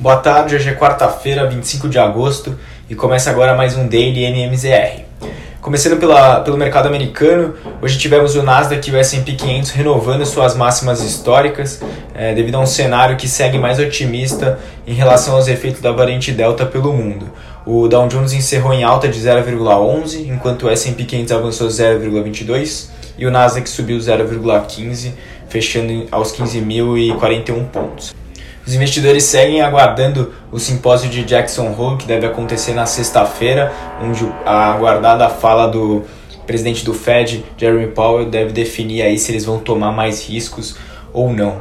Boa tarde, hoje é quarta-feira, 25 de agosto e começa agora mais um Daily NMZR. Começando pela, pelo mercado americano, hoje tivemos o Nasdaq e o S&P 500 renovando suas máximas históricas é, devido a um cenário que segue mais otimista em relação aos efeitos da variante Delta pelo mundo. O Dow Jones encerrou em alta de 0,11, enquanto o S&P 500 avançou 0,22 e o Nasdaq subiu 0,15, fechando aos 15.041 pontos. Os investidores seguem aguardando o simpósio de Jackson Hole, que deve acontecer na sexta-feira, onde a aguardada fala do presidente do Fed, Jeremy Powell, deve definir aí se eles vão tomar mais riscos ou não.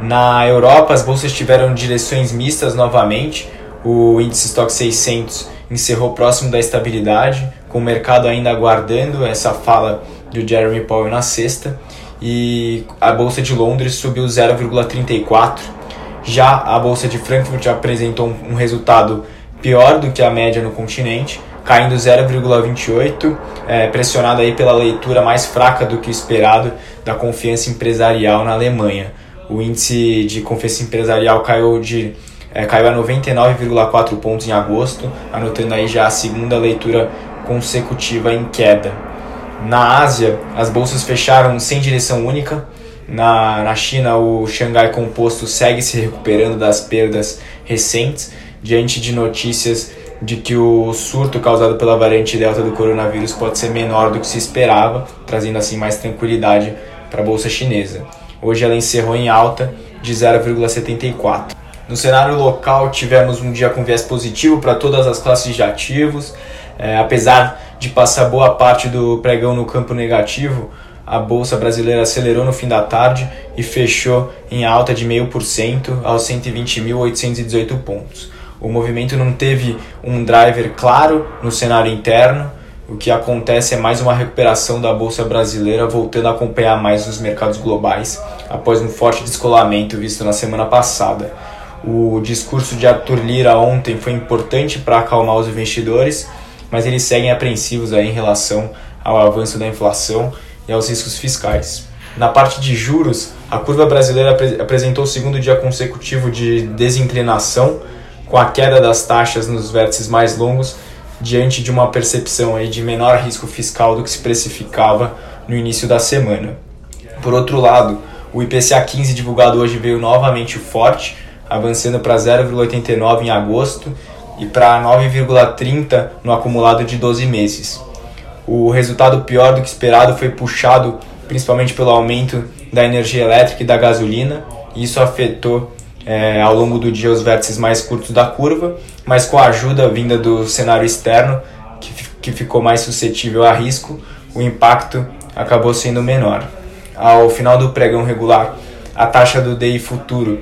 Na Europa, as bolsas tiveram direções mistas novamente. O índice Stock 600 encerrou próximo da estabilidade, com o mercado ainda aguardando essa fala do Jeremy Powell na sexta. E a bolsa de Londres subiu 0,34 já a bolsa de Frankfurt apresentou um resultado pior do que a média no continente, caindo 0,28, é, pressionada aí pela leitura mais fraca do que esperado da confiança empresarial na Alemanha. O índice de confiança empresarial caiu de é, caiu a 99,4 pontos em agosto, anotando aí já a segunda leitura consecutiva em queda. Na Ásia, as bolsas fecharam sem direção única, na, na China, o Xangai Composto segue se recuperando das perdas recentes, diante de notícias de que o surto causado pela variante Delta do coronavírus pode ser menor do que se esperava, trazendo assim mais tranquilidade para a bolsa chinesa. Hoje ela encerrou em alta de 0,74. No cenário local, tivemos um dia com viés positivo para todas as classes de ativos, é, apesar de passar boa parte do pregão no campo negativo, a bolsa brasileira acelerou no fim da tarde e fechou em alta de 0,5% aos 120.818 pontos. O movimento não teve um driver claro no cenário interno, o que acontece é mais uma recuperação da bolsa brasileira voltando a acompanhar mais os mercados globais após um forte descolamento visto na semana passada. O discurso de Arthur Lira ontem foi importante para acalmar os investidores, mas eles seguem apreensivos em relação ao avanço da inflação e aos riscos fiscais. Na parte de juros, a curva brasileira apresentou o segundo dia consecutivo de desinclinação, com a queda das taxas nos vértices mais longos, diante de uma percepção aí de menor risco fiscal do que se precificava no início da semana. Por outro lado, o IPCA 15 divulgado hoje veio novamente forte, avançando para 0,89 em agosto e para 9,30 no acumulado de 12 meses. O resultado pior do que esperado foi puxado principalmente pelo aumento da energia elétrica e da gasolina. Isso afetou é, ao longo do dia os vértices mais curtos da curva, mas com a ajuda vinda do cenário externo, que, que ficou mais suscetível a risco, o impacto acabou sendo menor. Ao final do pregão regular, a taxa do DI futuro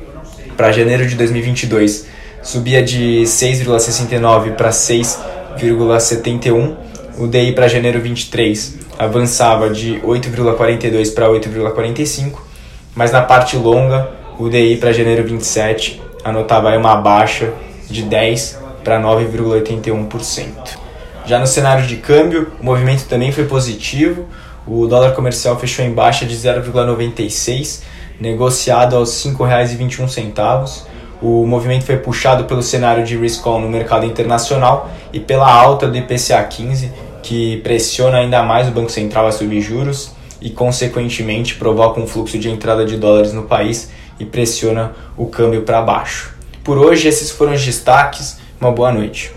para janeiro de 2022 subia de 6,69 para 6,71 o DI para janeiro 23 avançava de 8,42 para 8,45, mas na parte longa, o DI para janeiro 27 anotava uma baixa de 10 para 9,81%. Já no cenário de câmbio, o movimento também foi positivo. O dólar comercial fechou em baixa de 0,96, negociado aos R$ 5,21. O movimento foi puxado pelo cenário de risk on no mercado internacional e pela alta do IPCA 15, que pressiona ainda mais o Banco Central a subir juros e, consequentemente, provoca um fluxo de entrada de dólares no país e pressiona o câmbio para baixo. Por hoje, esses foram os destaques. Uma boa noite.